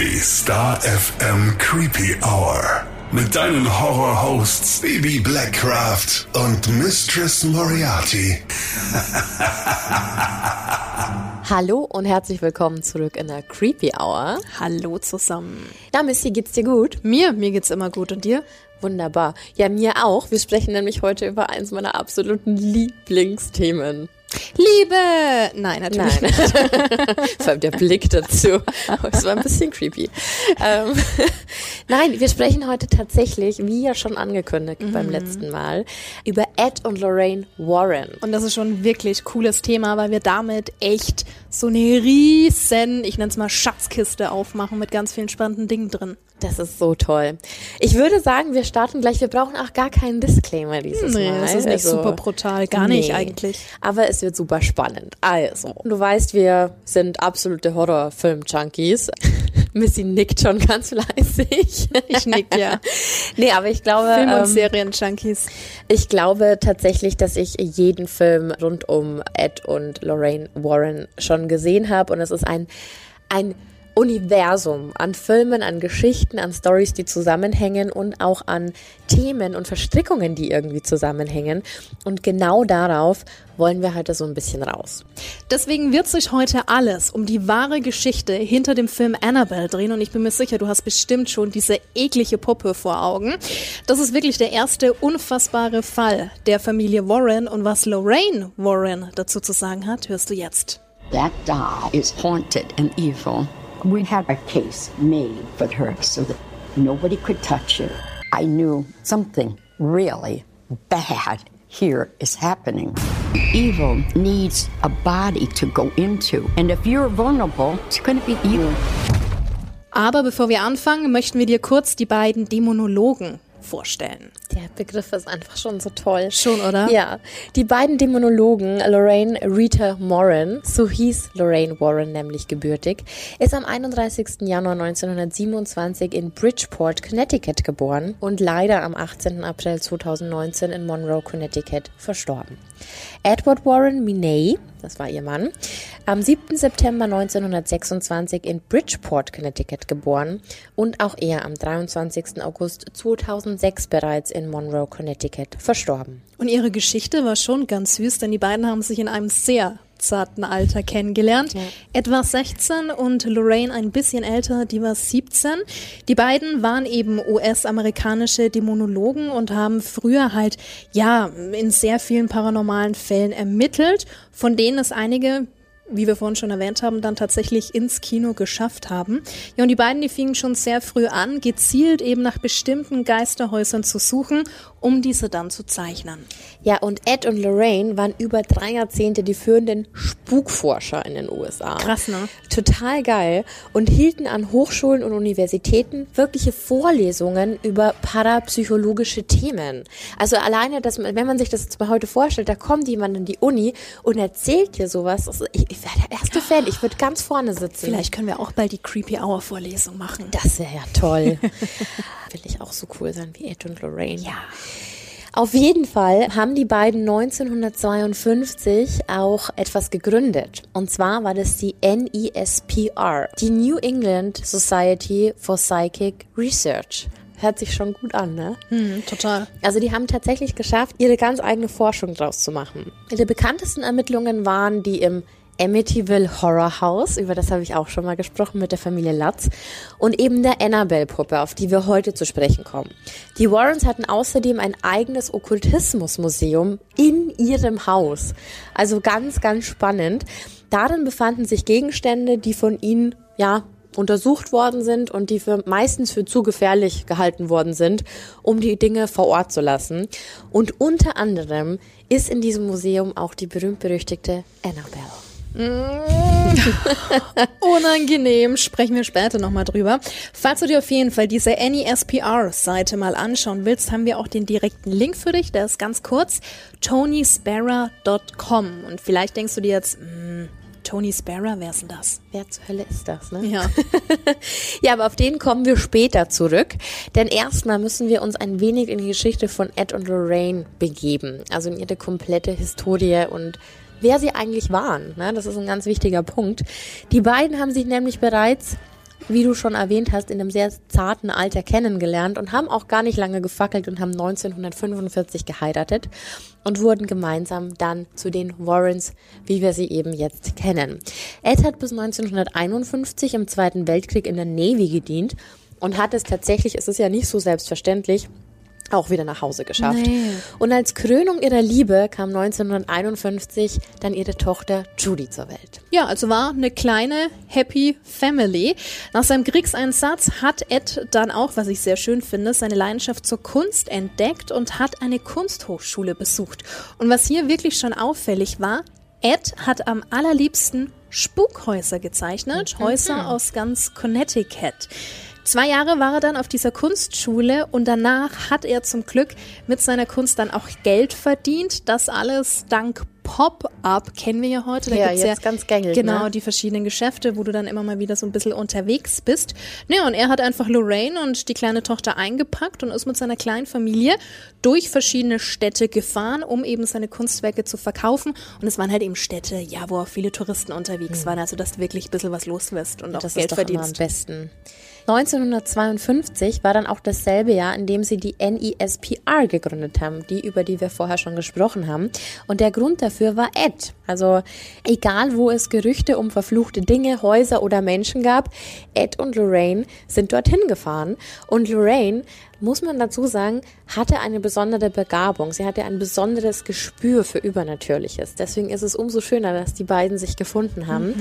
Die Star FM Creepy Hour. Mit deinen Horror-Hosts Baby Blackcraft und Mistress Moriarty. Hallo und herzlich willkommen zurück in der Creepy Hour. Hallo zusammen. Na, Missy, geht's dir gut? Mir, mir geht's immer gut. Und dir? Wunderbar. Ja, mir auch. Wir sprechen nämlich heute über eins meiner absoluten Lieblingsthemen. Liebe! Nein, natürlich Nein. nicht. Vor allem der Blick dazu. Das war ein bisschen creepy. Ähm, Nein, wir sprechen heute tatsächlich, wie ja schon angekündigt Mhm. beim letzten Mal, über Ed und Lorraine Warren. Und das ist schon ein wirklich cooles Thema, weil wir damit echt so eine riesen, ich nenne es mal Schatzkiste aufmachen mit ganz vielen spannenden Dingen drin. Das ist so toll. Ich würde sagen, wir starten gleich. Wir brauchen auch gar keinen Disclaimer dieses Nee, Mal. das ist nicht Also, super brutal. Gar nicht nee. eigentlich. Aber es wird super spannend. Also, du weißt, wir sind absolute Horrorfilm-Junkies. Missy nickt schon ganz fleißig. Ich nick ja. nee, aber ich glaube, Film- und ähm, Serien-Junkies. ich glaube tatsächlich, dass ich jeden Film rund um Ed und Lorraine Warren schon gesehen habe. Und es ist ein, ein Universum an Filmen, an Geschichten, an Stories, die zusammenhängen und auch an Themen und Verstrickungen, die irgendwie zusammenhängen. Und genau darauf wollen wir heute so ein bisschen raus. Deswegen wird sich heute alles um die wahre Geschichte hinter dem Film Annabelle drehen und ich bin mir sicher, du hast bestimmt schon diese eklige Puppe vor Augen. Das ist wirklich der erste unfassbare Fall der Familie Warren und was Lorraine Warren dazu zu sagen hat, hörst du jetzt. That doll is haunted and evil. We had a case made for her so that nobody could touch it. I knew something really bad here is happening. Evil needs a body to go into. And if you're vulnerable, it's going to be you. Aber bevor wir anfangen, möchten wir dir kurz die beiden Dämonologen vorstellen. Der Begriff ist einfach schon so toll. Schon, oder? Ja. Die beiden Dämonologen, Lorraine Rita Moran, so hieß Lorraine Warren nämlich gebürtig, ist am 31. Januar 1927 in Bridgeport, Connecticut geboren und leider am 18. April 2019 in Monroe, Connecticut verstorben. Edward Warren Miney, das war ihr Mann, am 7. September 1926 in Bridgeport, Connecticut geboren und auch er am 23. August 2006 bereits in Monroe, Connecticut verstorben. Und ihre Geschichte war schon ganz süß, denn die beiden haben sich in einem sehr zarten Alter kennengelernt. Etwa 16 und Lorraine ein bisschen älter, die war 17. Die beiden waren eben US-amerikanische Dämonologen und haben früher halt, ja, in sehr vielen paranormalen Fällen ermittelt, von denen es einige wie wir vorhin schon erwähnt haben, dann tatsächlich ins Kino geschafft haben. Ja, und die beiden, die fingen schon sehr früh an, gezielt eben nach bestimmten Geisterhäusern zu suchen, um diese dann zu zeichnen. Ja, und Ed und Lorraine waren über drei Jahrzehnte die führenden Spukforscher in den USA. Krass, ne? Total geil. Und hielten an Hochschulen und Universitäten wirkliche Vorlesungen über parapsychologische Themen. Also alleine, dass man, wenn man sich das jetzt mal heute vorstellt, da kommt jemand in die Uni und erzählt dir sowas. Also ich, ich wäre der erste Fan. Ich würde ganz vorne sitzen. Vielleicht können wir auch bald die Creepy Hour Vorlesung machen. Das wäre ja toll. Will ich auch so cool sein wie Ed und Lorraine. Ja. Auf jeden Fall haben die beiden 1952 auch etwas gegründet. Und zwar war das die NESPR, die New England Society for Psychic Research. Hört sich schon gut an, ne? Hm, total. Also die haben tatsächlich geschafft, ihre ganz eigene Forschung draus zu machen. Ihre bekanntesten Ermittlungen waren die im Amityville Horror House, über das habe ich auch schon mal gesprochen mit der Familie Latz, und eben der Annabelle-Puppe, auf die wir heute zu sprechen kommen. Die Warrens hatten außerdem ein eigenes Okkultismusmuseum in ihrem Haus. Also ganz, ganz spannend. Darin befanden sich Gegenstände, die von ihnen, ja, untersucht worden sind und die für meistens für zu gefährlich gehalten worden sind, um die Dinge vor Ort zu lassen. Und unter anderem ist in diesem Museum auch die berühmt-berüchtigte Annabelle. Unangenehm, sprechen wir später nochmal drüber. Falls du dir auf jeden Fall diese NESPR-Seite mal anschauen willst, haben wir auch den direkten Link für dich. Der ist ganz kurz, tonysparrow.com. Und vielleicht denkst du dir jetzt, hm, Tony Sparrow, wer ist denn das? Wer zur Hölle ist das, ne? Ja. ja, aber auf den kommen wir später zurück. Denn erstmal müssen wir uns ein wenig in die Geschichte von Ed und Lorraine begeben. Also in ihre komplette Historie und wer sie eigentlich waren. Ne? Das ist ein ganz wichtiger Punkt. Die beiden haben sich nämlich bereits wie du schon erwähnt hast, in einem sehr zarten Alter kennengelernt und haben auch gar nicht lange gefackelt und haben 1945 geheiratet und wurden gemeinsam dann zu den Warrens, wie wir sie eben jetzt kennen. Ed hat bis 1951 im Zweiten Weltkrieg in der Navy gedient und hat es tatsächlich, es ist ja nicht so selbstverständlich, auch wieder nach Hause geschafft. Nee. Und als Krönung ihrer Liebe kam 1951 dann ihre Tochter Judy zur Welt. Ja, also war eine kleine Happy Family. Nach seinem Kriegseinsatz hat Ed dann auch, was ich sehr schön finde, seine Leidenschaft zur Kunst entdeckt und hat eine Kunsthochschule besucht. Und was hier wirklich schon auffällig war, Ed hat am allerliebsten Spukhäuser gezeichnet, Häuser aus ganz Connecticut. Zwei Jahre war er dann auf dieser Kunstschule und danach hat er zum Glück mit seiner Kunst dann auch Geld verdient. Das alles dank Pop-Up kennen wir ja heute. Da Ja, gibt's jetzt ganz gängig, Genau, ne? die verschiedenen Geschäfte, wo du dann immer mal wieder so ein bisschen unterwegs bist. Naja, und er hat einfach Lorraine und die kleine Tochter eingepackt und ist mit seiner kleinen Familie durch verschiedene Städte gefahren, um eben seine Kunstwerke zu verkaufen. Und es waren halt eben Städte, ja, wo auch viele Touristen unterwegs waren, also dass du wirklich ein bisschen was los wirst und auch Mhm. Das Geld ist doch immer am verdienst. besten. 1952 war dann auch dasselbe Jahr, in dem sie die NESPR gegründet haben, die über die wir vorher schon gesprochen haben. Und der Grund dafür war Ed. Also egal, wo es Gerüchte um verfluchte Dinge, Häuser oder Menschen gab, Ed und Lorraine sind dorthin gefahren. Und Lorraine muss man dazu sagen, hatte eine besondere Begabung. Sie hatte ein besonderes Gespür für Übernatürliches. Deswegen ist es umso schöner, dass die beiden sich gefunden haben.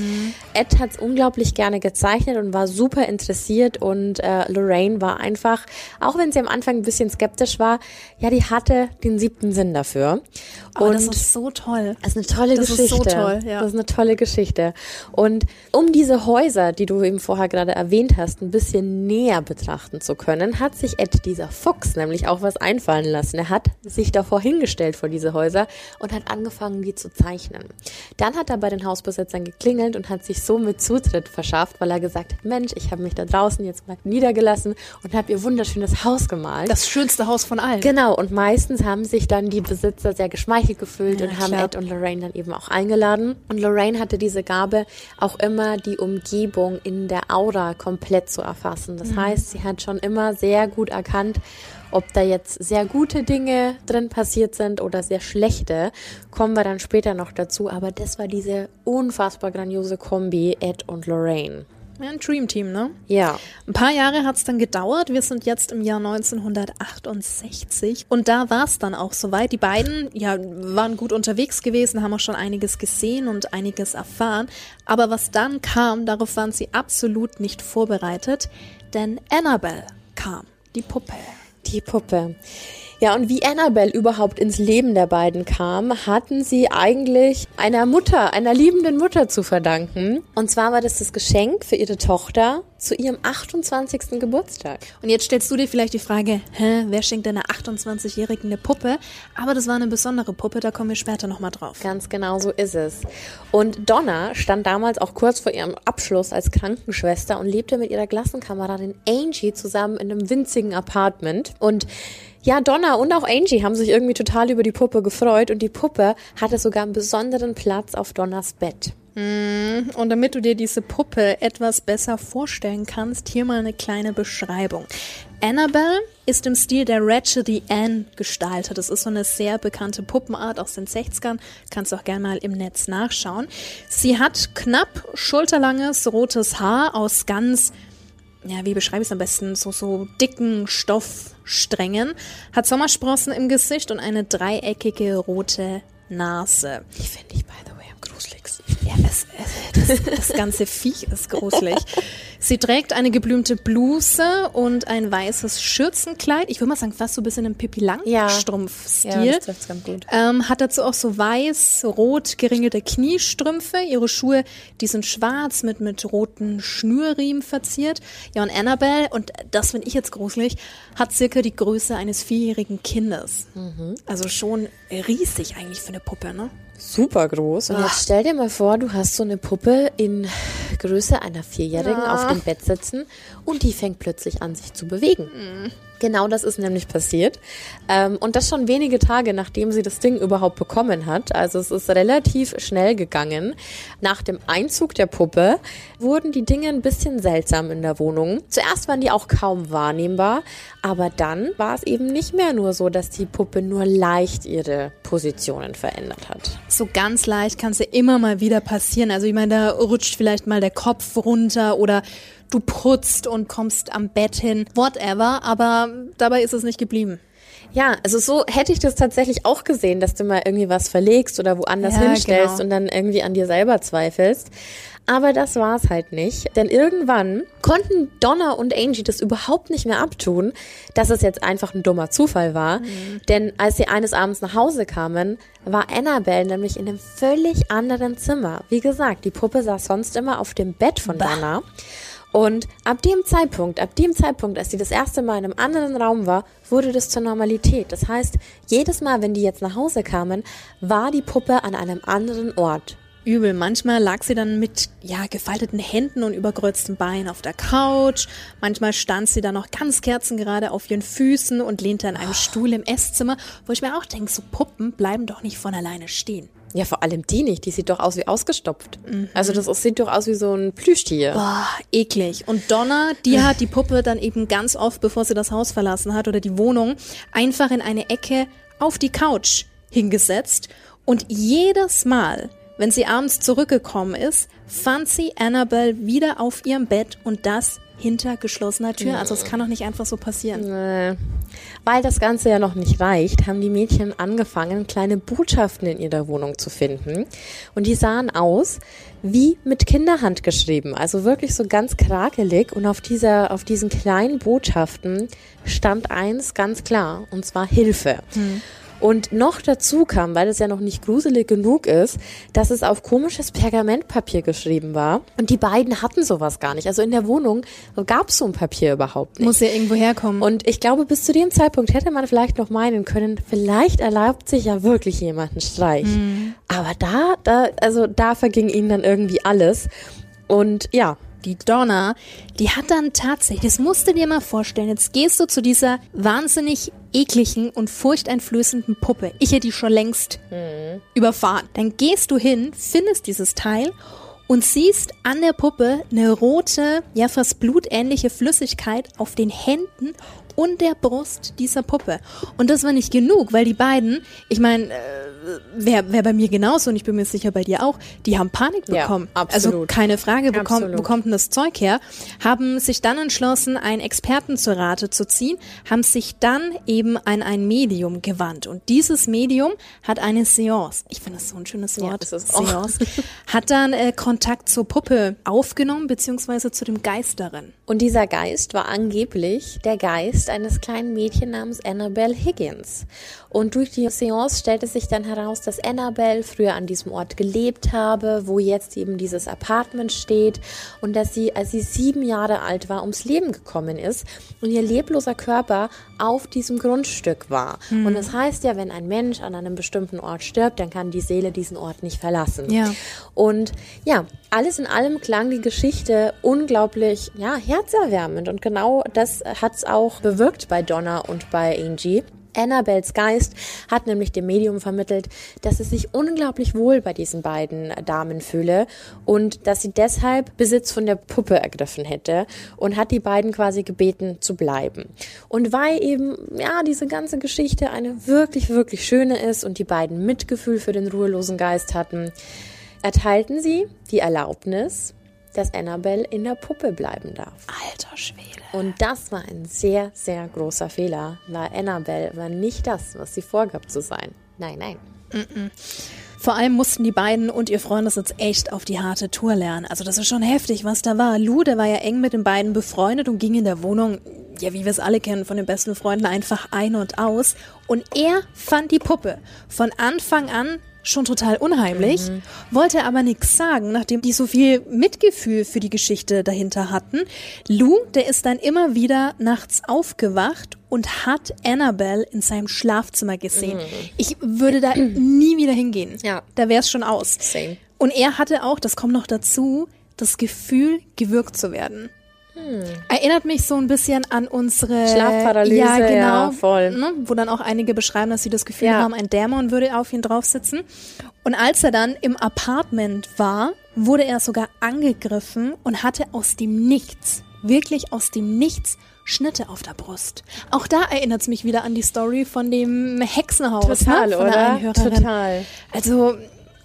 Ed hat es unglaublich gerne gezeichnet und war super interessiert und äh, Lorraine war einfach, auch wenn sie am Anfang ein bisschen skeptisch war, ja, die hatte den siebten Sinn dafür. Oh, und das ist so toll. das ist eine tolle Das ist Geschichte. so toll, ja. Das ist eine tolle Geschichte. Und um diese Häuser, die du eben vorher gerade erwähnt hast, ein bisschen näher betrachten zu können, hat sich Ed, dieser Fuchs, nämlich auch was einfallen lassen. Er hat sich davor hingestellt vor diese Häuser und hat angefangen, die zu zeichnen. Dann hat er bei den Hausbesitzern geklingelt und hat sich somit Zutritt verschafft, weil er gesagt hat, Mensch, ich habe mich da draußen jetzt mal niedergelassen und habe ihr wunderschönes Haus gemalt. Das schönste Haus von allen. Genau, und meistens haben sich dann die Besitzer sehr geschmeichelt gefühlt Ja, und haben klar. Ed und Lorraine dann eben auch eingeladen. Und Lorraine hatte diese Gabe, auch immer die Umgebung in der Aura komplett zu erfassen. Mhm. Das heißt, sie hat schon immer sehr gut erkannt, ob da jetzt sehr gute Dinge drin passiert sind oder sehr schlechte, kommen wir dann später noch dazu. Aber das war diese unfassbar grandiose Kombi, Ed und Lorraine. Ja, ein Dream Team, ne? Ja. Ein paar Jahre hat's dann gedauert. Wir sind jetzt im Jahr 1968 und da war's dann auch soweit. Die beiden ja, waren gut unterwegs gewesen, haben auch schon einiges gesehen und einiges erfahren. Aber was dann kam, darauf waren sie absolut nicht vorbereitet, denn Annabelle kam, die Puppe. Die Puppe. Ja, und wie Annabelle überhaupt ins Leben der beiden kam, hatten sie eigentlich einer Mutter, einer liebenden Mutter zu verdanken. Und zwar war das das Geschenk für ihre Tochter zu ihrem 28. Geburtstag. Und jetzt stellst du dir vielleicht die Frage, hä, wer schenkt einer 28-Jährigen eine Puppe? Aber das war eine besondere Puppe, da kommen wir später nochmal drauf. Ganz genau so ist es. Und Donna stand damals auch kurz vor ihrem Abschluss als Krankenschwester und lebte mit ihrer Klassenkameradin Angie zusammen in einem winzigen Apartment. Und ja, Donna und auch Angie haben sich irgendwie total über die Puppe gefreut und die Puppe hatte sogar einen besonderen Platz auf Donnas Bett. Und damit du dir diese Puppe etwas besser vorstellen kannst, hier mal eine kleine Beschreibung. Annabelle ist im Stil der Ratchety Ann gestaltet. Das ist so eine sehr bekannte Puppenart aus den 60ern. Kannst auch gerne mal im Netz nachschauen. Sie hat knapp schulterlanges rotes Haar aus ganz ja, wie beschreibe ich es am besten, so, so dicken Stoffsträngen, hat Sommersprossen im Gesicht und eine dreieckige rote Nase. Die finde ich, by the way, am gruseligsten. Ja, es, es, das, das ganze Viech ist gruselig. Sie trägt eine geblümte Bluse und ein weißes Schürzenkleid. Ich würde mal sagen, fast so ein bisschen im Pippi Langstrumpf-Stil. Ja, das trifft's ganz gut. Ähm, hat dazu auch so weiß-rot geringelte Kniestrümpfe. Ihre Schuhe, die sind schwarz mit, mit roten Schnürriemen verziert. Ja, und Annabelle, und das finde ich jetzt gruselig, hat circa die Größe eines vierjährigen Kindes. Also schon riesig eigentlich für eine Puppe, ne? Super groß. Und jetzt stell dir mal vor, du hast so eine Puppe in Größe einer Vierjährigen auf dem Bett sitzen und die fängt plötzlich an, sich zu bewegen. Genau das ist nämlich passiert. Ähm, und das schon wenige Tage, nachdem sie das Ding überhaupt bekommen hat. Also es ist relativ schnell gegangen. Nach dem Einzug der Puppe wurden die Dinge ein bisschen seltsam in der Wohnung. Zuerst waren die auch kaum wahrnehmbar, aber dann war es eben nicht mehr nur so, dass die Puppe nur leicht ihre Positionen verändert hat. So ganz leicht kann es ja immer mal wieder passieren. Also ich meine, da rutscht vielleicht mal der Kopf runter oder du putzt und kommst am Bett hin, whatever, aber dabei ist es nicht geblieben. Ja, also so hätte ich das tatsächlich auch gesehen, dass du mal irgendwie was verlegst oder woanders Ja, hinstellst genau. und dann irgendwie an dir selber zweifelst. Aber das war's halt nicht. Denn irgendwann konnten Donna und Angie das überhaupt nicht mehr abtun, dass es jetzt einfach ein dummer Zufall war. Denn als sie eines Abends nach Hause kamen, war Annabelle nämlich in einem völlig anderen Zimmer. Wie gesagt, die Puppe saß sonst immer auf dem Bett von Donna. Und ab dem Zeitpunkt, ab dem Zeitpunkt, als sie das erste Mal in einem anderen Raum war, wurde das zur Normalität. Das heißt, jedes Mal, wenn die jetzt nach Hause kamen, war die Puppe an einem anderen Ort. Übel. Manchmal lag sie dann mit ja, gefalteten Händen und überkreuzten Beinen auf der Couch. Manchmal stand sie dann noch ganz kerzengerade auf ihren Füßen und lehnte an einem Stuhl im Esszimmer, wo ich mir auch denke, so Puppen bleiben doch nicht von alleine stehen. Ja, vor allem die nicht. Die sieht doch aus wie ausgestopft. Also das sieht doch aus wie so ein Plüschtier. Boah, eklig. Und Donna, die hat die Puppe dann eben ganz oft, bevor sie das Haus verlassen hat oder die Wohnung, einfach in eine Ecke auf die Couch hingesetzt. Und jedes Mal, wenn sie abends zurückgekommen ist, fand sie Annabelle wieder auf ihrem Bett und das hinter geschlossener Tür. Also es kann doch nicht einfach so passieren. Weil das Ganze ja noch nicht reicht, haben die Mädchen angefangen, kleine Botschaften in ihrer Wohnung zu finden. Und die sahen aus wie mit Kinderhand geschrieben. Also wirklich so ganz krakelig. Und auf dieser, auf diesen kleinen Botschaften stand eins ganz klar. Und zwar Hilfe. Und noch dazu kam, weil es ja noch nicht gruselig genug ist, dass es auf komisches Pergamentpapier geschrieben war. Und die beiden hatten sowas gar nicht. Also in der Wohnung gab es so ein Papier überhaupt nicht. Muss ja irgendwo herkommen. Und ich glaube, bis zu dem Zeitpunkt hätte man vielleicht noch meinen können, vielleicht erlaubt sich ja wirklich jemand einen Streich. Aber da, da, also da verging ihnen dann irgendwie alles. Und ja, die Donna, die hat dann tatsächlich, das musst du dir mal vorstellen, jetzt gehst du zu dieser wahnsinnig ekligen und furchteinflößenden Puppe. Ich hätte die schon längst überfahren. Dann gehst du hin, findest dieses Teil und siehst an der Puppe eine rote, ja fast blutähnliche Flüssigkeit auf den Händen und der Brust dieser Puppe. Und das war nicht genug, weil die beiden, ich meine, äh, wäre wär bei mir genauso und ich bin mir sicher bei dir auch, die haben Panik Ja, bekommen. Also absolut. keine Frage, wo kommt, Absolut. wo kommt denn das Zeug her? Haben sich dann entschlossen, einen Experten zur Rate zu ziehen, haben sich dann eben an ein Medium gewandt. Und dieses Medium hat eine Seance. Ich finde das so ein schönes Ja, Wort. auch. Seance. Hat dann äh, Kontakt zur Puppe aufgenommen, beziehungsweise zu dem Geist darin. Und dieser Geist war angeblich der Geist eines kleinen Mädchen namens Annabelle Higgins. Und durch die Seance stellte sich dann heraus, dass Annabelle früher an diesem Ort gelebt habe, wo jetzt eben dieses Apartment steht und dass sie, als sie sieben Jahre alt war, ums Leben gekommen ist und ihr lebloser Körper auf diesem Grundstück war. Und das heißt ja, wenn ein Mensch an einem bestimmten Ort stirbt, dann kann die Seele diesen Ort nicht verlassen. Ja. Und ja, alles in allem klang die Geschichte unglaublich, ja, herzerwärmend. Und genau das hat's auch bewirkt bei Donna und bei Angie. Annabels Geist hat nämlich dem Medium vermittelt, dass es sich unglaublich wohl bei diesen beiden Damen fühle und dass sie deshalb Besitz von der Puppe ergriffen hätte und hat die beiden quasi gebeten zu bleiben. Und weil eben, ja, diese ganze Geschichte eine wirklich, wirklich schöne ist und die beiden Mitgefühl für den ruhelosen Geist hatten, erteilten sie die Erlaubnis, dass Annabelle in der Puppe bleiben darf. Alter Schwede. Und das war ein sehr, sehr großer Fehler, weil Annabelle war nicht das, was sie vorgab zu sein. Nein, nein. Vor allem mussten die beiden und ihr Freund das jetzt echt auf die harte Tour lernen. Also das ist schon heftig, was da war. Lou, der war ja eng mit den beiden befreundet und ging in der Wohnung, ja wie wir es alle kennen, von den besten Freunden einfach ein und aus. Und er fand die Puppe von Anfang an schon total unheimlich, wollte aber nichts sagen, nachdem die so viel Mitgefühl für die Geschichte dahinter hatten. Lou, der ist dann immer wieder nachts aufgewacht und hat Annabelle in seinem Schlafzimmer gesehen. Ich würde da nie wieder hingehen. Ja. Da wäre es schon aus. Same. Und er hatte auch, das kommt noch dazu, das Gefühl, gewürgt zu werden. Erinnert mich so ein bisschen an unsere Schlafparalyse, ja, genau, ja, voll. Ne, wo dann auch einige beschreiben, dass sie das Gefühl Ja. haben, ein Dämon würde auf ihn drauf sitzen. Und als er dann im Apartment war, wurde er sogar angegriffen und hatte aus dem Nichts, wirklich aus dem Nichts, Schnitte auf der Brust. Auch da erinnert es mich wieder an die Story von dem Hexenhaus. Total, ne, von der oder? Total. Also,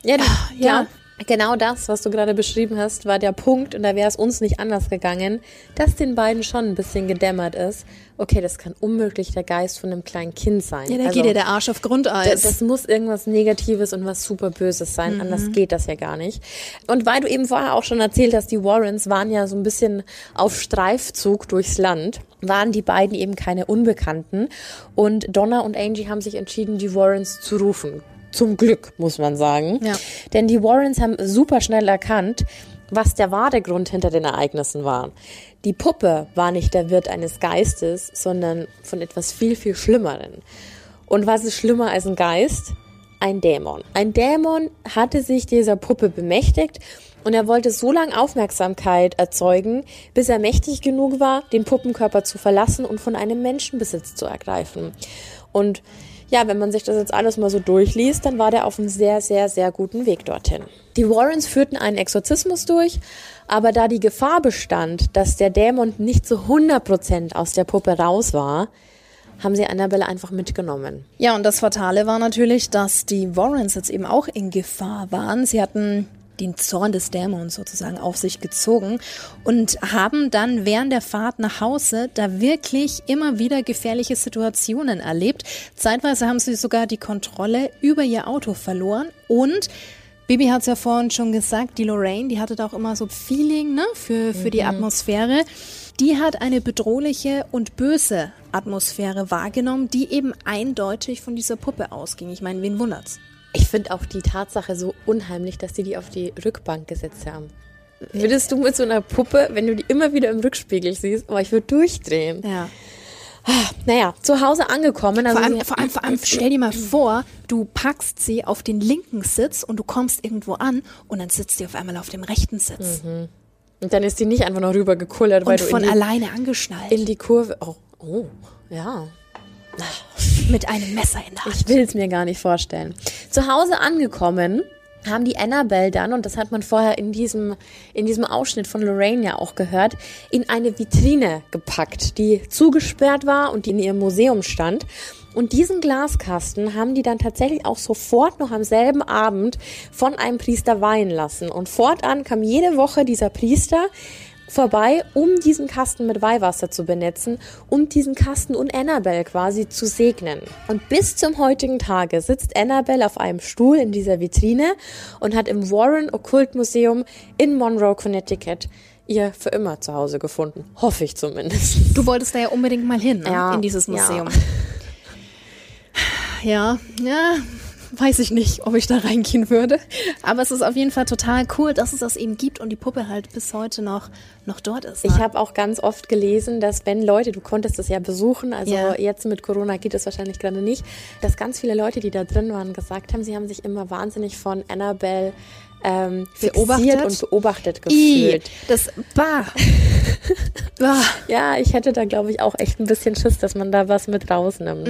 Ja, du, ja. Ja. Genau das, was du gerade beschrieben hast, war der Punkt, und da wäre es uns nicht anders gegangen, dass den beiden schon ein bisschen gedämmert ist. Okay, das kann unmöglich der Geist von einem kleinen Kind sein. ja, da Also, geht dir der Arsch auf Grundeis. das, das muss irgendwas Negatives und was super Böses sein, anders geht das ja gar nicht. Und weil du eben vorher auch schon erzählt hast, die Warrens waren ja so ein bisschen auf Streifzug durchs Land, waren die beiden eben keine Unbekannten. Und Donna und Angie haben sich entschieden, die Warrens zu rufen. Zum Glück, muss man sagen. Ja. Denn die Warrens haben super schnell erkannt, was der wahre Grund hinter den Ereignissen war. Die Puppe war nicht der Wirt eines Geistes, sondern von etwas viel, viel Schlimmeren. Und was ist schlimmer als ein Geist? Ein Dämon. Ein Dämon hatte sich dieser Puppe bemächtigt und er wollte so lange Aufmerksamkeit erzeugen, bis er mächtig genug war, den Puppenkörper zu verlassen und von einem Menschen Besitz zu ergreifen. Und ja, wenn man sich das jetzt alles mal so durchliest, dann war der auf einem sehr, sehr, sehr guten Weg dorthin. Die Warrens führten einen Exorzismus durch, aber da die Gefahr bestand, dass der Dämon nicht zu 100% aus der Puppe raus war, haben sie Annabelle einfach mitgenommen. Ja, und das Fatale war natürlich, dass die Warrens jetzt eben auch in Gefahr waren. Sie hatten den Zorn des Dämons sozusagen auf sich gezogen und haben dann während der Fahrt nach Hause da wirklich immer wieder gefährliche Situationen erlebt. Zeitweise haben sie sogar die Kontrolle über ihr Auto verloren und Bibi hat es ja vorhin schon gesagt, die Lorraine, die hatte da auch immer so Feeling ne, für, für die Atmosphäre. Die hat eine bedrohliche und böse Atmosphäre wahrgenommen, die eben eindeutig von dieser Puppe ausging. Ich meine, wen wundert's? Ich finde auch die Tatsache so unheimlich, dass die die auf die Rückbank gesetzt haben. Würdest du mit so einer Puppe, wenn du die immer wieder im Rückspiegel siehst, aber ich würde durchdrehen. Ja. Naja, zu Hause angekommen. Also Vor allem, vor, allem, vor allem, stell dir mal vor, du packst sie auf den linken Sitz und du kommst irgendwo an und dann sitzt sie auf einmal auf dem rechten Sitz. und dann ist die nicht einfach noch rüber gekullert, weil Und du von in die, alleine angeschnallt. in die Kurve. Oh, oh, ja. Mit einem Messer in der Hand. Ich will es mir gar nicht vorstellen. Zu Hause angekommen haben die Annabelle dann, und das hat man vorher in diesem, in diesem Ausschnitt von Lorraine ja auch gehört, in eine Vitrine gepackt, die zugesperrt war und die in ihrem Museum stand. Und diesen Glaskasten haben die dann tatsächlich auch sofort noch am selben Abend von einem Priester weihen lassen. Und fortan kam jede Woche dieser Priester vorbei, um diesen Kasten mit Weihwasser zu benetzen und diesen Kasten und Annabelle quasi zu segnen. Und bis zum heutigen Tage sitzt Annabelle auf einem Stuhl in dieser Vitrine und hat im Warren Okkult Museum in Monroe, Connecticut ihr für immer zu Hause gefunden. Hoffe ich zumindest. Du wolltest da ja unbedingt mal hin, ne? Ja, in dieses ja. Museum. Ja. ja, weiß ich nicht, ob ich da reingehen würde. Aber es ist auf jeden Fall total cool, dass es das eben gibt und die Puppe halt bis heute noch, noch dort ist. Ich ne? habe auch ganz oft gelesen, dass wenn Leute, du konntest es ja besuchen, also Ja. jetzt mit Corona geht es wahrscheinlich gerade nicht, dass ganz viele Leute, die da drin waren, gesagt haben, sie haben sich immer wahnsinnig von Annabelle ähm, Beobachtet? und beobachtet I, gefühlt. das bah. bah. Ja, ich hätte da, glaube ich, auch echt ein bisschen Schiss, dass man da was mit rausnimmt.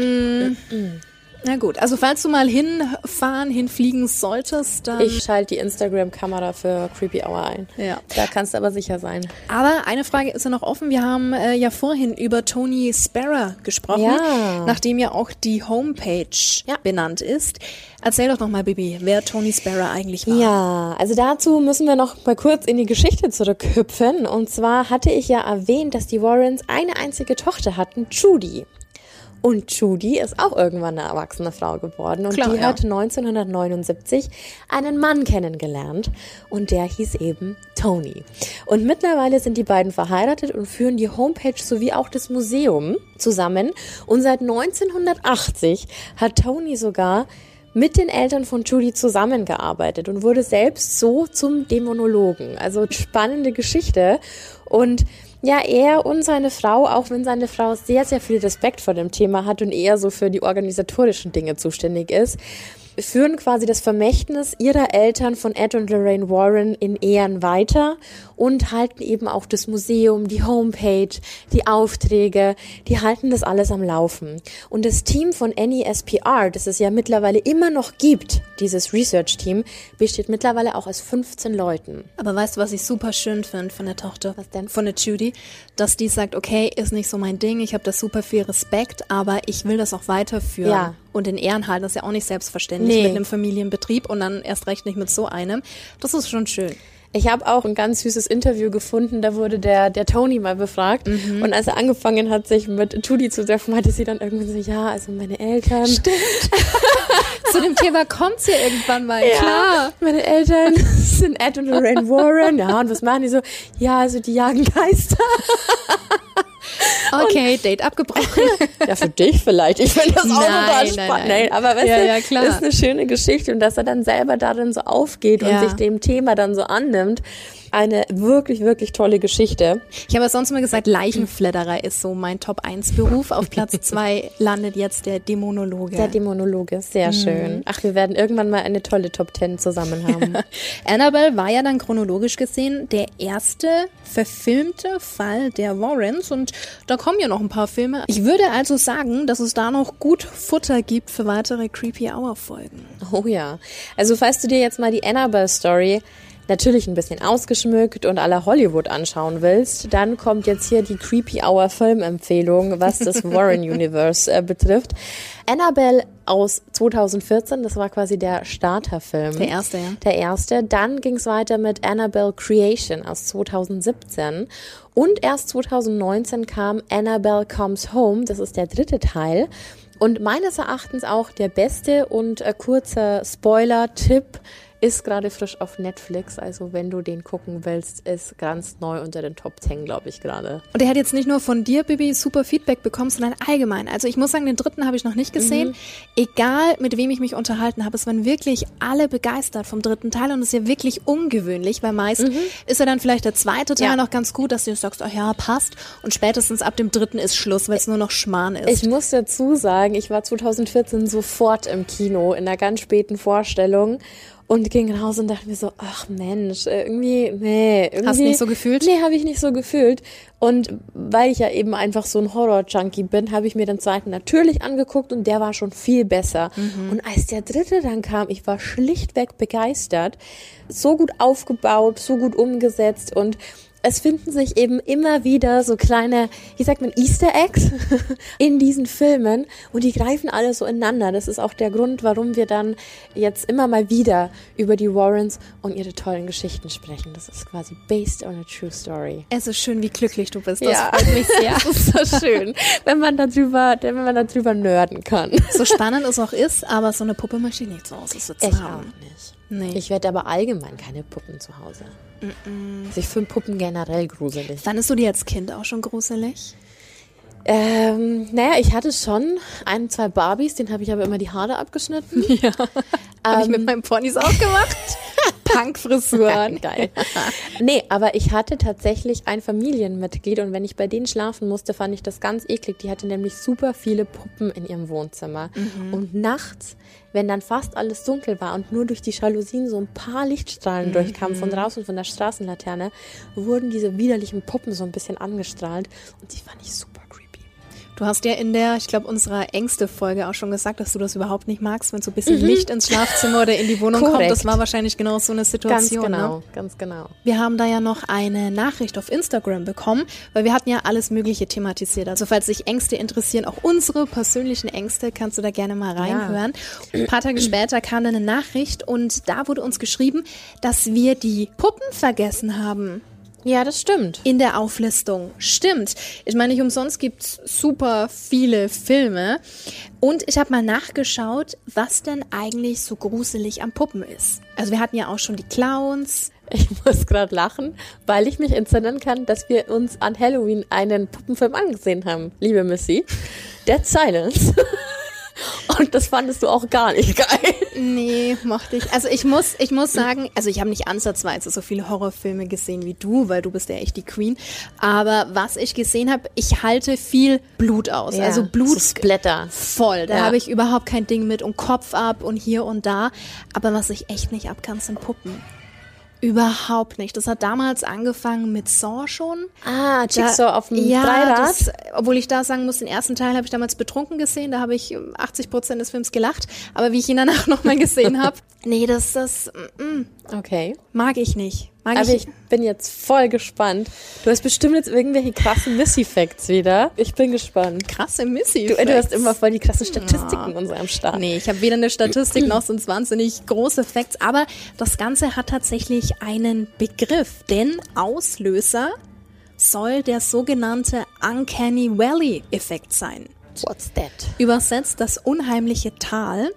Na gut, also falls du mal hinfahren, hinfliegen solltest, dann. Ich schalte die Instagram-Kamera für Creepy Hour ein. Ja. Da kannst du aber sicher sein. Aber eine Frage ist ja noch offen. Wir haben äh, ja vorhin über Tony Sparrow gesprochen, Ja. nachdem ja auch die Homepage Ja. benannt ist. Erzähl doch noch mal, Bibi, wer Tony Sparrow eigentlich war. Ja, also dazu müssen wir noch mal kurz in die Geschichte zurückhüpfen. Und zwar hatte ich ja erwähnt, dass die Warrens eine einzige Tochter hatten, Judy. Und Judy ist auch irgendwann eine erwachsene Frau geworden. Und Klar, die ja. hat 1979 einen Mann kennengelernt. Und der hieß eben Tony. Und mittlerweile sind die beiden verheiratet und führen die Homepage sowie auch das Museum zusammen. Und seit 1980 hat Tony sogar mit den Eltern von Judy zusammengearbeitet und wurde selbst so zum Dämonologen. Also spannende Geschichte. Und ja, er und seine Frau, auch wenn seine Frau sehr, sehr viel Respekt vor dem Thema hat und eher so für die organisatorischen Dinge zuständig ist, führen quasi das Vermächtnis ihrer Eltern von Ed und Lorraine Warren in Ehren weiter und halten eben auch das Museum, die Homepage, die Aufträge, die halten das alles am Laufen. Und das Team von NESPR, das es ja mittlerweile immer noch gibt, dieses Research-Team, besteht mittlerweile auch aus 15 Leuten. Aber weißt du, was ich super schön finde von der Tochter? Was denn? Von der Judy, dass die sagt, okay, ist nicht so mein Ding, ich habe das super viel Respekt, aber ich will das auch weiterführen. Ja. Und in Ehren halten, das ist ja auch nicht selbstverständlich Nee. mit einem Familienbetrieb und dann erst recht nicht mit so einem. Das ist schon schön. Ich habe auch ein ganz süßes Interview gefunden, da wurde der, der Tony mal befragt. Mhm. Und als er angefangen hat, sich mit Judy zu treffen, meinte sie dann irgendwann so, ja, also meine Eltern. Zu dem Thema kommt sie irgendwann mal, Ja, klar. Meine Eltern sind Ed und Lorraine Warren. Ja, und was machen die so? Ja, also die jagen Geister. Okay, Date abgebrochen. Ja, für dich vielleicht. Ich finde das auch Nein, total nein, spannend. nein. aber weißt Ja, du, ja, klar. ist eine schöne Geschichte und dass er dann selber darin so aufgeht Ja. und sich dem Thema dann so annimmt. Eine wirklich, wirklich tolle Geschichte. Ich habe ja sonst immer gesagt, Leichenfledderer ist so mein Top-1-Beruf. Auf Platz 2 landet jetzt der Dämonologe. Der Dämonologe, sehr Mhm. schön. Ach, wir werden irgendwann mal eine tolle Top Ten zusammen haben. Annabelle war ja dann chronologisch gesehen der erste verfilmte Fall der Warrens und da kommen ja noch ein paar Filme. Ich würde also sagen, dass es da noch gut Futter gibt für weitere Creepy Hour Folgen. Oh ja. Also falls du dir jetzt mal die Annabelle Story natürlich ein bisschen ausgeschmückt und la Hollywood anschauen willst, dann kommt jetzt hier die Creepy Hour Filmempfehlung, was das Warren Universe äh, betrifft. Annabelle aus 2014, das war quasi der Starterfilm. Der erste, ja. Der erste. Dann ging es weiter mit Annabelle Creation aus 2017. Und erst 2019 kam Annabelle Comes Home, das ist der dritte Teil. Und meines Erachtens auch der beste und äh, kurzer Spoiler-Tipp ist gerade frisch auf Netflix. Also wenn du den gucken willst, ist ganz neu unter den Top 10, glaube ich gerade. Und er hat jetzt nicht nur von dir, Bibi, super Feedback bekommen, sondern allgemein. Also ich muss sagen, den dritten habe ich noch nicht gesehen. Egal, mit wem ich mich unterhalten habe, es waren wirklich alle begeistert vom dritten Teil und es ist ja wirklich ungewöhnlich, weil meist ist ja dann vielleicht der zweite Teil Ja. noch ganz gut, dass du sagst, ach ja, passt. Und spätestens ab dem dritten ist Schluss, weil es nur noch Schmarrn ist. Ich muss dazu sagen, ich war 2014 sofort im Kino in einer ganz späten Vorstellung und ging raus und dachte mir so, ach Mensch, äh, irgendwie, nee. Irgendwie, Hast du nicht so gefühlt? Nee, habe ich nicht so gefühlt. Und weil ich ja eben einfach so ein Horror-Junkie bin, habe ich mir den zweiten natürlich angeguckt und der war schon viel besser. Mhm. Und als der dritte dann kam, ich war schlichtweg begeistert. So gut aufgebaut, so gut umgesetzt und es finden sich eben immer wieder so kleine, wie sagt man, Easter Eggs in diesen Filmen und die greifen alle so ineinander. Das ist auch der Grund, warum wir dann jetzt immer mal wieder über die Warrens und ihre tollen Geschichten sprechen. Das ist quasi based on a true story. es ist schön, wie glücklich du bist. Das Ja. freut mich sehr. Das ist so schön, wenn man darüber, wenn man darüber nerden kann. so spannend es auch ist, aber so eine Puppe möchte ich nicht zu Hause sitzen Ich auch nicht. Nee. Ich werde aber allgemein keine Puppen zu Hause. Also ich finde Puppen generell gruselig. Fandest du die als Kind auch schon gruselig? Ähm, naja, ich hatte schon ein, zwei Barbies, denen habe ich aber immer die Haare abgeschnitten. Ja. Habe ich mit meinen Ponys auch gemacht. Punkfrisuren. Geil. nee, aber ich hatte tatsächlich ein Familienmitglied und wenn ich bei denen schlafen musste, fand ich das ganz eklig. Die hatte nämlich super viele Puppen in ihrem Wohnzimmer. Und nachts, wenn dann fast alles dunkel war und nur durch die Jalousien so ein paar Lichtstrahlen durchkamen von draußen von der Straßenlaterne, wurden diese widerlichen Puppen so ein bisschen angestrahlt und die fand ich super. Du hast ja in der, ich glaube, unserer engste Folge auch schon gesagt, dass du das überhaupt nicht magst, wenn so ein bisschen Licht ins Schlafzimmer oder in die Wohnung kommt. Das Korrekt. war wahrscheinlich genau so eine Ganz Situation. genau, Ne? ganz genau. Wir haben da ja noch eine Nachricht auf Instagram bekommen, weil wir hatten ja alles Mögliche thematisiert. Also falls sich Ängste interessieren, auch unsere persönlichen Ängste, kannst du da gerne mal reinhören. Ein paar Tage später kam dann eine Nachricht und da wurde uns geschrieben, dass wir die Puppen vergessen haben. Ja, das stimmt. in der Auflistung. Stimmt. Ich meine, nicht umsonst gibt's super viele Filme. Und ich habe mal nachgeschaut, was denn eigentlich so gruselig am Puppen ist. Also wir hatten ja auch schon die Clowns. Ich muss gerade lachen, weil ich mich entsinnen kann, dass wir uns an Halloween einen Puppenfilm angesehen haben, liebe Missy. Dead Silence. Und das fandest du auch gar nicht geil. Nee, mochte ich. Also ich muss, ich muss sagen, also ich habe nicht ansatzweise so viele Horrorfilme gesehen wie du, weil du bist ja echt die Queen. Aber was ich gesehen habe, ich halte viel Blut aus. Ja, also Blut so voll. Da Ja. habe ich überhaupt kein Ding mit und Kopf ab und hier und da. Aber was ich echt nicht ab kann, sind Puppen. Überhaupt nicht. Das hat damals angefangen mit Saw schon. Ah, Jigsaw auf dem ja, Dreirad. Das, obwohl ich da sagen muss, den ersten Teil habe ich damals betrunken gesehen, da habe ich ähm, 80 Prozent des Films gelacht. Aber wie ich ihn danach nochmal gesehen habe, nee, das, das mm, mm, Okay. mag ich nicht. Mag Aber ich bin jetzt voll gespannt. Du hast bestimmt jetzt irgendwelche krassen Missy-Facts wieder. Ich bin gespannt. krasse Missy. Du, du hast immer voll die krassen Statistiken in unserem Start. Nee, ich habe weder eine Statistik noch sonst wahnsinnig große Facts, aber das Ganze hat tatsächlich einen Begriff, denn Auslöser soll der sogenannte Uncanny Valley Effekt sein. What's that? Übersetzt das unheimliche Tal.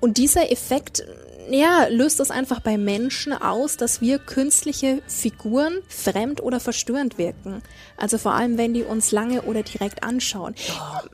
Und dieser Effekt ja, löst es einfach bei Menschen aus, dass wir künstliche Figuren fremd oder verstörend wirken. Also vor allem, wenn die uns lange oder direkt anschauen.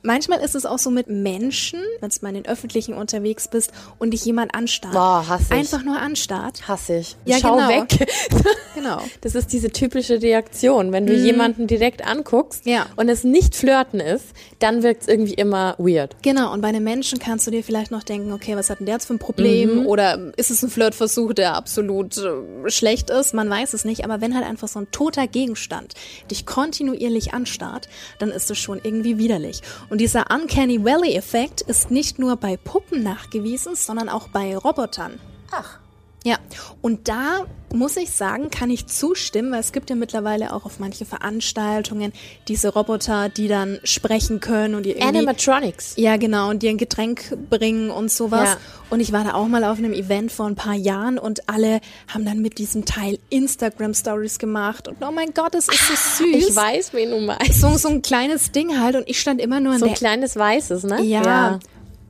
Manchmal ist es auch so mit Menschen, wenn du mal in den Öffentlichen unterwegs bist und dich jemand anstarrt. Boah, hasse ich. Einfach nur anstarrt. Hasse ich. Ja, Schau genau. weg. Genau. Das ist diese typische Reaktion. Wenn du jemanden direkt anguckst Ja. und es nicht flirten ist, dann wirkt es irgendwie immer weird. Genau, und bei einem Menschen kannst du dir vielleicht noch denken, okay, was hat denn der jetzt für ein Problem? Oder ist es ein Flirtversuch, der absolut äh, schlecht ist? Man weiß es nicht, aber wenn halt einfach so ein toter Gegenstand dich kontinuierlich anstarrt, dann ist es schon irgendwie widerlich. Und dieser Uncanny Valley-Effekt ist nicht nur bei Puppen nachgewiesen, sondern auch bei Robotern. Ach. Ja, und da muss ich sagen, kann ich zustimmen, weil es gibt ja mittlerweile auch auf manche Veranstaltungen diese Roboter, die dann sprechen können und die irgendwie Animatronics. ja, genau, und dir ein Getränk bringen und sowas. Ja. Und ich war da auch mal auf einem Event vor ein paar Jahren und alle haben dann mit diesem Teil Instagram Stories gemacht und oh mein Gott, das ist so süß. Ich weiß, wen du meinst. So, so ein kleines Ding halt und ich stand immer nur in So ein der kleines Weißes, ne? ja,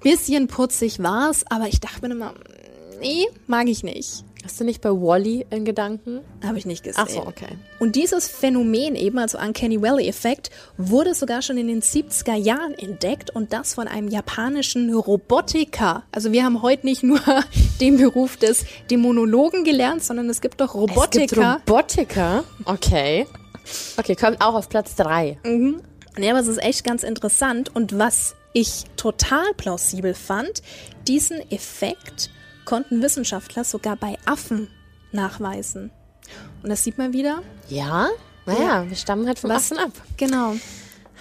bisschen putzig war's, aber ich dachte mir immer, nee, mag ich nicht. Hast du nicht bei Wally in Gedanken? Habe ich nicht gesehen. Ach so, okay. Und dieses Phänomen eben, also Uncanny Valley Effekt, wurde sogar schon in den 70er Jahren entdeckt und das von einem japanischen Robotiker. Also wir haben heute nicht nur den Beruf des Dämonologen gelernt, sondern es gibt doch Es gibt Robotiker. Robotiker. Okay. Okay, kommt auch auf Platz drei. Ja, aber es ist echt ganz interessant. Und was ich total plausibel fand, diesen Effekt konnten Wissenschaftler sogar bei Affen nachweisen. Und das sieht man wieder. Ja? Naja, wir stammen halt vom Was- Affen ab. Genau.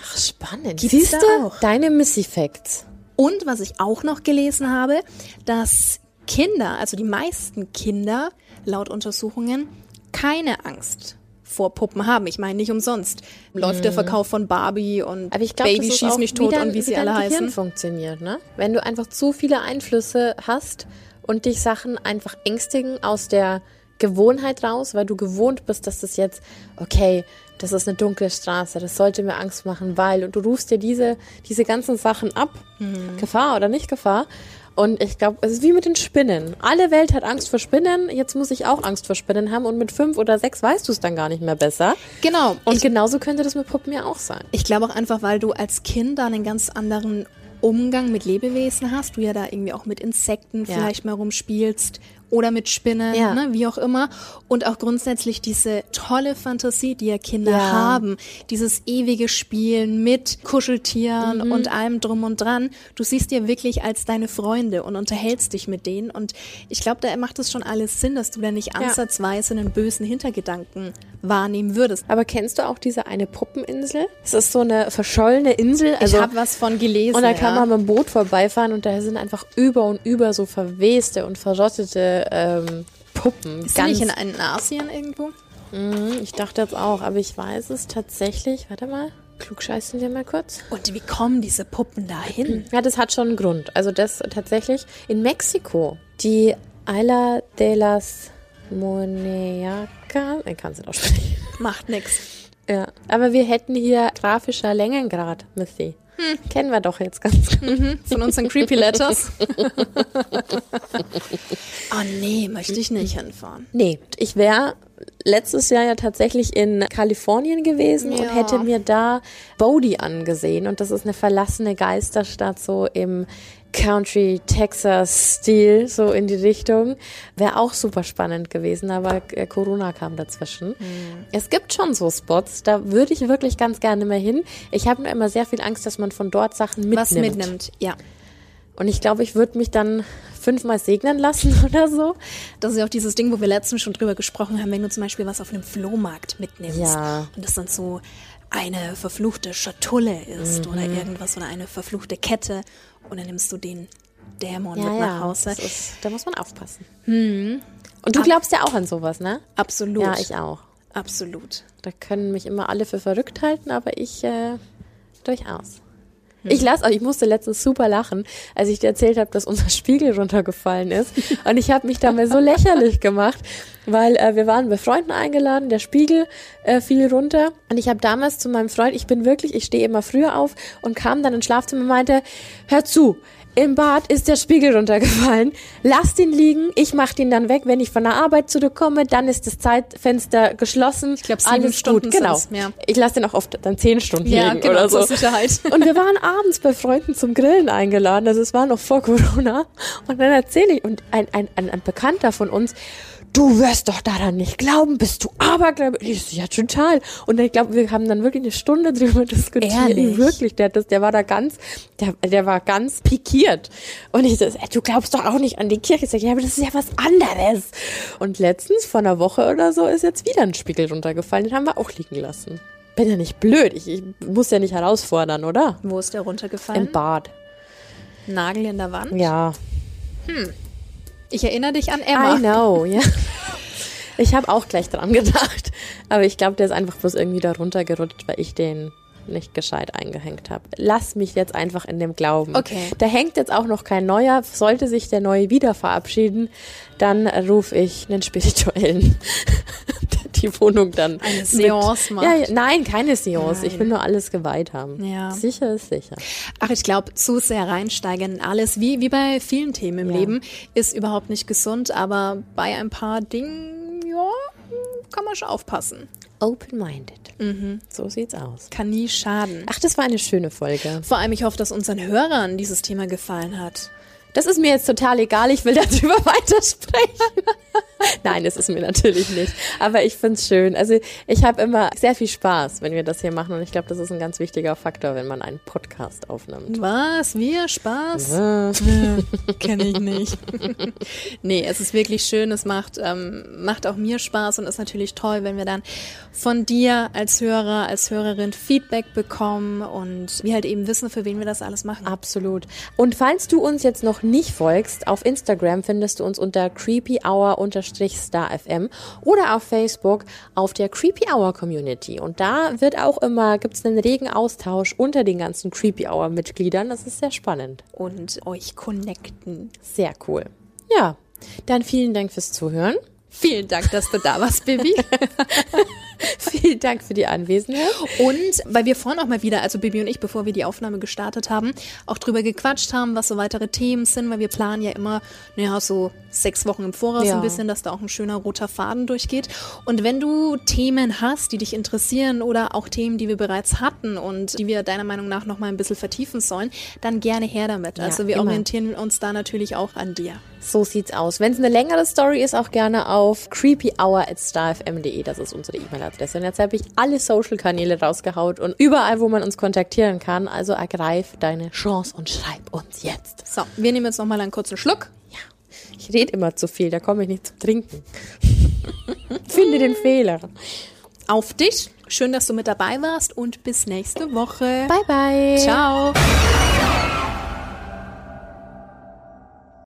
Ach, spannend. Gibt's Siehst du? auch? Deine Missy Facts. Und was ich auch noch gelesen habe, dass Kinder, also die meisten Kinder, laut Untersuchungen, keine Angst vor Puppen haben. Ich meine, nicht umsonst läuft der Verkauf von Barbie und Mhm. Glaube, Baby schieß mich tot wie dein, und wie sie alle Gehirn heißen. funktioniert, ne? Wenn du einfach zu viele Einflüsse hast und dich Sachen einfach ängstigen aus der Gewohnheit raus, weil du gewohnt bist, dass das jetzt, okay, das ist eine dunkle Straße, das sollte mir Angst machen, weil, und du rufst dir diese, diese ganzen Sachen ab, Mhm. Gefahr oder nicht Gefahr. Und ich glaube, es ist wie mit den Spinnen. Alle Welt hat Angst vor Spinnen, jetzt muss ich auch Angst vor Spinnen haben und mit fünf oder sechs weißt du es dann gar nicht mehr besser. Genau. Und ich, genauso könnte das mit Puppen ja auch sein. ich glaube auch einfach, weil du als Kind da einen ganz anderen Umgang mit Lebewesen hast, du ja da irgendwie auch mit Insekten Ja. vielleicht mal rumspielst oder mit Spinnen, Ja. ne, wie auch immer. Und auch grundsätzlich diese tolle Fantasie, die ja Kinder Ja. haben. Dieses ewige Spielen mit Kuscheltieren Mhm. und allem drum und dran. Du siehst dir wirklich als deine Freunde und unterhältst dich mit denen. Und ich glaube, da macht es schon alles Sinn, dass du da nicht ansatzweise einen bösen Hintergedanken wahrnehmen würdest. Aber kennst du auch diese eine Puppeninsel? Es ist so eine verschollene Insel. Also, ich habe was von gelesen. und da kann man mit dem Boot vorbeifahren und da sind einfach über und über so verweste und verrottete ähm, Puppen. Ist die nicht in, in Asien irgendwo? Mhm, ich dachte jetzt auch, aber ich weiß es tatsächlich. Warte mal, klugscheißen wir mal kurz. Und wie kommen diese Puppen dahin? Ja, das hat schon einen Grund. Also das tatsächlich in Mexiko. Die Isla de las Moneacas. Ich kann es nicht aussprechen. Macht nix. Ja, aber wir hätten hier grafischer Längengrad, Missy. Kennen wir doch jetzt ganz gut. Von unseren Creepy Letters. oh nee, möchte ich nicht hinfahren. Nee, ich wäre letztes Jahr ja tatsächlich in Kalifornien gewesen und Ja. hätte mir da Bodie angesehen. Und das ist eine verlassene Geisterstadt so im Country, Texas-Stil, so in die Richtung. Wäre auch super spannend gewesen, aber äh, Corona kam dazwischen. Mhm. Es gibt schon so Spots, da würde ich wirklich ganz gerne mal hin. Ich habe nur immer sehr viel Angst, dass man von dort Sachen mitnimmt. Was mitnimmt, ja. Und ich glaube, ich würde mich dann fünfmal segnen lassen oder so. Das ist ja auch dieses Ding, wo wir letztens schon drüber gesprochen haben, wenn du zum Beispiel was auf einem Flohmarkt mitnimmst. Ja. Und das dann so eine verfluchte Schatulle ist mhm. oder irgendwas oder eine verfluchte Kette und dann nimmst du den Dämon ja, mit nach. Hause. Ist, da muss man aufpassen. Mhm. Und du glaubst ja auch an sowas, ne? Absolut. Ja, ich auch. Absolut. Da können mich immer alle für verrückt halten, aber ich äh, durchaus. Ich las, ich musste letztens super lachen, als ich dir erzählt habe, dass unser Spiegel runtergefallen ist. Und ich habe mich dabei so lächerlich gemacht, weil äh, wir waren bei Freunden eingeladen, der Spiegel äh, fiel runter. Und ich habe damals zu meinem Freund, ich bin wirklich, ich stehe immer früher auf und kam dann ins Schlafzimmer und meinte, hör zu, im Bad ist der Spiegel runtergefallen. Lasst ihn liegen. Ich mache den dann weg, wenn ich von der Arbeit zurückkomme. Dann ist das Zeitfenster geschlossen. Ich glaube, alles Stunden gut. Genau. Ja. Ich lasse den auch oft dann zehn Stunden ja, liegen genau, oder so. Zur Sicherheit. Und wir waren abends bei Freunden zum Grillen eingeladen. Also es war noch vor Corona. Und dann erzähle ich und ein, ein, ein, ein Bekannter von uns du wirst doch daran nicht glauben, bist du abergläubisch? Ich so, ja, total. Und ich glaube, wir haben dann wirklich eine Stunde drüber diskutiert. Ehrlich? Wirklich, der, das, der war da ganz, der, der war ganz pikiert. Und ich so, ey, du glaubst doch auch nicht an die Kirche. Ich sag, ja, aber das ist ja was anderes. Und letztens, vor einer Woche oder so, ist jetzt wieder ein Spiegel runtergefallen. Den haben wir auch liegen lassen. Bin ja nicht blöd. Ich, ich muss ja nicht herausfordern, oder? Wo ist der runtergefallen? Im Bad. Nagel in der Wand? Ja. Hm. Ich erinnere dich an Emma. I know, ja. Ich habe auch gleich dran gedacht. Aber ich glaube, der ist einfach bloß irgendwie da runtergerutscht, weil ich den nicht gescheit eingehängt habe. Lass mich jetzt einfach in dem Glauben. Okay. Da hängt jetzt auch noch kein neuer. Sollte sich der neue wieder verabschieden, dann rufe ich einen spirituellen, die Wohnung dann. Eine Seance macht. Ja, nein, keine Seance. Nein. Ich will nur alles geweiht haben. Ja. Sicher ist sicher. Ach, ich glaube, zu sehr reinsteigen in alles, wie, wie bei vielen Themen im ja. Leben, ist überhaupt nicht gesund, aber bei ein paar Dingen, ja, kann man schon aufpassen. Open-minded. Mhm. So sieht's aus. Kann nie schaden. Ach, das war eine schöne Folge. Vor allem, ich hoffe, dass unseren Hörern dieses Thema gefallen hat. Das ist mir jetzt total egal, ich will darüber weitersprechen. Nein, das ist mir natürlich nicht. Aber ich find's schön. Also ich habe immer sehr viel Spaß, wenn wir das hier machen. Und ich glaube, das ist ein ganz wichtiger Faktor, wenn man einen Podcast aufnimmt. Was? Wir Spaß? Ja. ja Kenne ich nicht. nee, es ist wirklich schön. Es macht, ähm, macht auch mir Spaß und ist natürlich toll, wenn wir dann von dir als Hörer, als Hörerin Feedback bekommen und wir halt eben wissen, für wen wir das alles machen. Absolut. Und falls du uns jetzt noch nicht folgst, auf Instagram findest du uns unter creepyhour-starfm oder auf Facebook auf der Creepy Hour Community. Und da wird auch immer, gibt es einen regen Austausch unter den ganzen Creepy Hour Mitgliedern. Das ist sehr spannend. Und euch connecten. Sehr cool. Ja, dann vielen Dank fürs Zuhören. Vielen Dank, dass du da warst, Bibi. Vielen Dank für die Anwesenheit. Und weil wir vorhin auch mal wieder, also Bibi und ich, bevor wir die Aufnahme gestartet haben, auch drüber gequatscht haben, was so weitere Themen sind, weil wir planen ja immer, naja, so sechs Wochen im Voraus ja. ein bisschen, dass da auch ein schöner roter Faden durchgeht. Und wenn du Themen hast, die dich interessieren oder auch Themen, die wir bereits hatten und die wir deiner Meinung nach noch mal ein bisschen vertiefen sollen, dann gerne her damit. Also ja, wir immer. orientieren uns da natürlich auch an dir. So sieht's aus. Wenn es eine längere Story ist, auch gerne auf creepyhour@starfm.de. Das ist unsere E-Mail-Adresse. Und jetzt habe ich alle Social-Kanäle rausgehaut und überall, wo man uns kontaktieren kann. Also ergreif deine Chance und schreib uns jetzt. So, wir nehmen jetzt noch mal einen kurzen Schluck. Ja. Ich rede immer zu viel, da komme ich nicht zum Trinken. Finde den Fehler. Auf dich. Schön, dass du mit dabei warst und bis nächste Woche. Bye bye. Ciao.